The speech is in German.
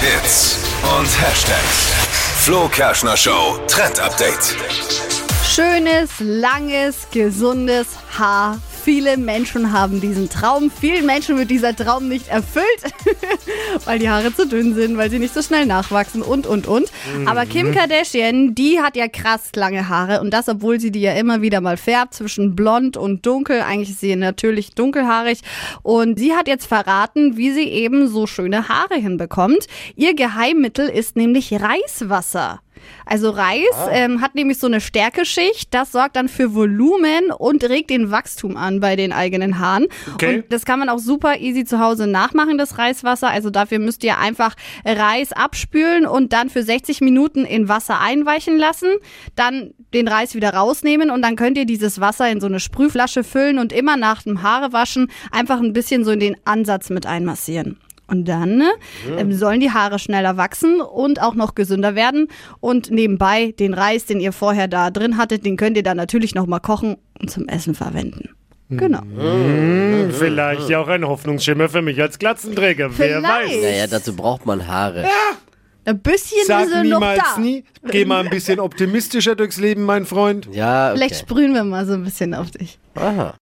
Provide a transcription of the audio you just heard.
Hits und Hashtags. Flo Kerschner Show Trend Update. Schönes, langes, gesundes Haar. Viele Menschen haben diesen Traum. Vielen Menschen wird dieser Traum nicht erfüllt, weil die Haare zu dünn sind, weil sie nicht so schnell nachwachsen und, und, und. Aber Kim Kardashian, die hat ja krass lange Haare und das, obwohl sie die ja immer wieder mal färbt zwischen blond und dunkel. Eigentlich ist sie natürlich dunkelhaarig und sie hat jetzt verraten, wie sie eben so schöne Haare hinbekommt. Ihr Geheimmittel ist nämlich Reiswasser. Also Reis ähm, hat nämlich so eine Stärkeschicht, das sorgt dann für Volumen und regt den Wachstum an bei den eigenen Haaren. Okay. Und das kann man auch super easy zu Hause nachmachen, das Reiswasser. Also dafür müsst ihr einfach Reis abspülen und dann für 60 Minuten in Wasser einweichen lassen, dann den Reis wieder rausnehmen und dann könnt ihr dieses Wasser in so eine Sprühflasche füllen und immer nach dem Haarewaschen einfach ein bisschen so in den Ansatz mit einmassieren. Und dann ne, ähm, sollen die Haare schneller wachsen und auch noch gesünder werden. Und nebenbei den Reis, den ihr vorher da drin hattet, den könnt ihr dann natürlich noch mal kochen und zum Essen verwenden. Genau. Vielleicht ja auch ein Hoffnungsschimmer für mich als Glatzenträger. Wer Vielleicht. weiß. Naja, dazu braucht man Haare. Ein bisschen Sag ist er noch niemals da. nie. Geh mal ein bisschen optimistischer durchs Leben, mein Freund. Ja, okay. Vielleicht sprühen wir mal so ein bisschen auf dich. Aha.